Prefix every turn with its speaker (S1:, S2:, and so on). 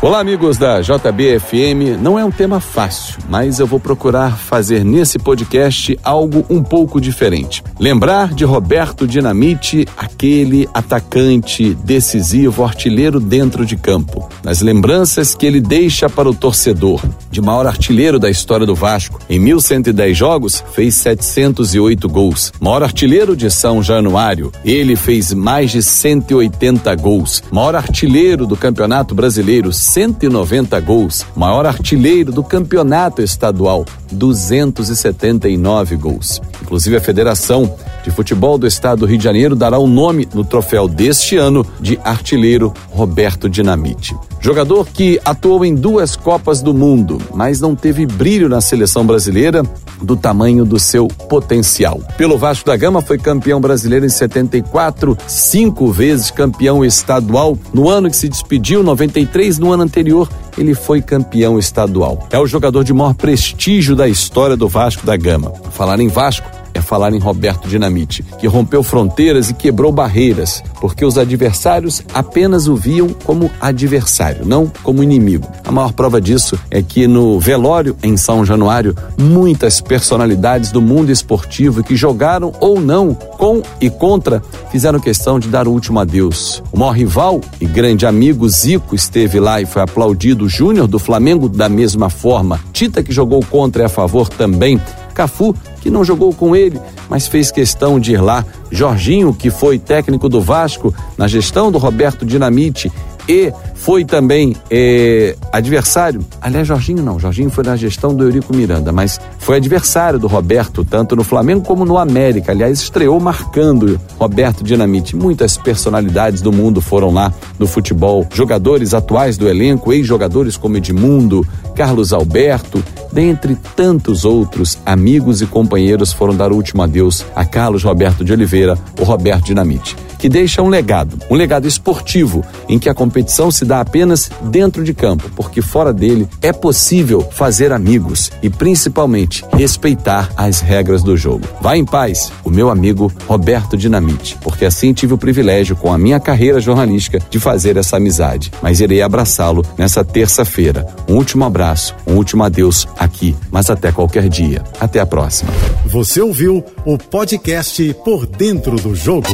S1: Olá, amigos da JBFM. Não é um tema fácil, mas eu vou procurar fazer nesse podcast algo um pouco diferente. Lembrar de Roberto Dinamite, aquele atacante decisivo, artilheiro dentro de campo. Nas lembranças que ele deixa para o torcedor, de maior artilheiro da história do Vasco. Em 1110 jogos, fez 708 gols. Maior artilheiro de São Januário, ele fez mais de 180 gols. Maior artilheiro do Campeonato Brasileiro, 190 gols, maior artilheiro do campeonato estadual, 279 gols. Inclusive, a Federação de Futebol do Estado do Rio de Janeiro dará o um nome no troféu deste ano de artilheiro Roberto Dinamite. Jogador que atuou em duas Copas do Mundo, mas não teve brilho na seleção brasileira do tamanho do seu potencial. Pelo Vasco da Gama foi campeão brasileiro em 74, cinco vezes campeão estadual. No ano que se despediu, 93, no ano anterior, ele foi campeão estadual. É o jogador de maior prestígio da história do Vasco da Gama. Falar em Vasco, é falar em Roberto Dinamite, que rompeu fronteiras e quebrou barreiras, porque os adversários apenas o viam como adversário, não como inimigo. A maior prova disso é que no velório em São Januário, muitas personalidades do mundo esportivo que jogaram ou não com e contra fizeram questão de dar o último adeus. O maior rival e grande amigo Zico esteve lá e foi aplaudido. Júnior do Flamengo da mesma forma. Tita que jogou contra e a favor também. Cafu que não jogou com ele, mas fez questão de ir lá. Jorginho, que foi técnico do Vasco na gestão do Roberto Dinamite e foi também é, adversário. Aliás, Jorginho não, Jorginho foi na gestão do Eurico Miranda, mas foi adversário do Roberto, tanto no Flamengo como no América. Aliás, estreou marcando Roberto Dinamite. Muitas personalidades do mundo foram lá no futebol, jogadores atuais do elenco, ex-jogadores como Edmundo, Carlos Alberto, dentre tantos outros amigos e companheiros foram dar o último adeus a Carlos Roberto de Oliveira, o Roberto Dinamite que deixa um legado, um legado esportivo, em que a competição se dá apenas dentro de campo, porque fora dele é possível fazer amigos e principalmente respeitar as regras do jogo. Vá em paz, o meu amigo Roberto Dinamite, porque assim tive o privilégio com a minha carreira jornalística de fazer essa amizade, mas irei abraçá-lo nessa terça-feira. Um último abraço, um último adeus aqui, mas até qualquer dia. Até a próxima.
S2: Você ouviu o podcast Por Dentro do Jogo.